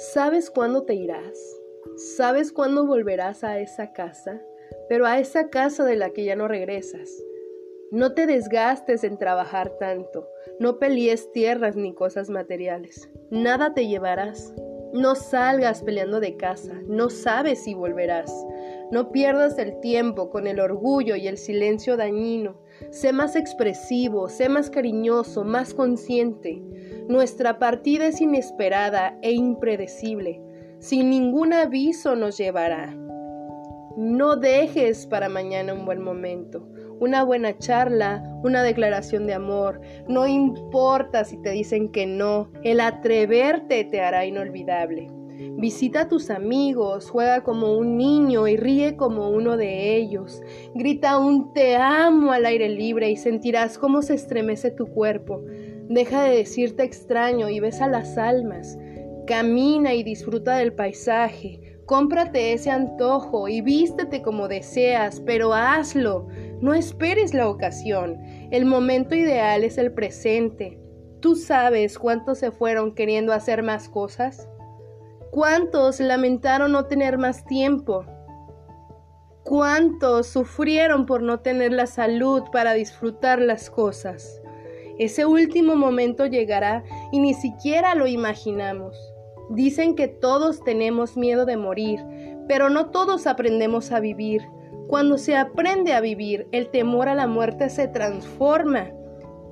¿Sabes cuándo te irás? ¿Sabes cuándo volverás a esa casa? Pero a esa casa de la que ya no regresas. No te desgastes en trabajar tanto, no pelees tierras ni cosas materiales. Nada te llevarás. No salgas peleando de casa, no sabes si volverás. No pierdas el tiempo con el orgullo y el silencio dañino. Sé más expresivo, sé más cariñoso, más consciente. Nuestra partida es inesperada e impredecible. Sin ningún aviso nos llevará. No dejes para mañana un buen momento, una buena charla, una declaración de amor. No importa si te dicen que no, el atreverte te hará inolvidable. Visita a tus amigos, juega como un niño y ríe como uno de ellos. Grita un te amo al aire libre y sentirás cómo se estremece tu cuerpo. Deja de decirte extraño y besa las almas. Camina y disfruta del paisaje. Cómprate ese antojo y vístete como deseas, pero hazlo. No esperes la ocasión. El momento ideal es el presente. ¿Tú sabes cuántos se fueron queriendo hacer más cosas? ¿Cuántos lamentaron no tener más tiempo? ¿Cuántos sufrieron por no tener la salud para disfrutar las cosas? Ese último momento llegará y ni siquiera lo imaginamos. Dicen que todos tenemos miedo de morir, pero no todos aprendemos a vivir. Cuando se aprende a vivir, el temor a la muerte se transforma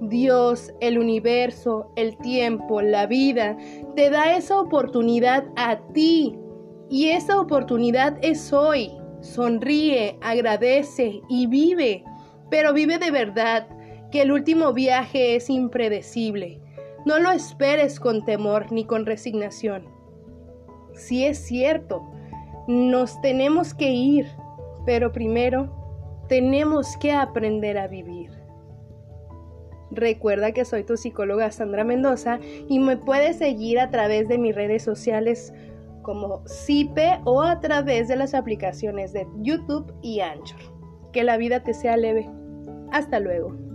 Dios, el universo, el tiempo, la vida, te da esa oportunidad a ti. Y esa oportunidad es hoy. Sonríe, agradece y vive. Pero vive de verdad, que el último viaje es impredecible. No lo esperes con temor ni con resignación. Si es cierto, nos tenemos que ir, pero primero tenemos que aprender a vivir. Recuerda que soy tu psicóloga Sandra Mendoza y me puedes seguir a través de mis redes sociales como CIPE o a través de las aplicaciones de YouTube y Anchor. Que la vida te sea leve. Hasta luego.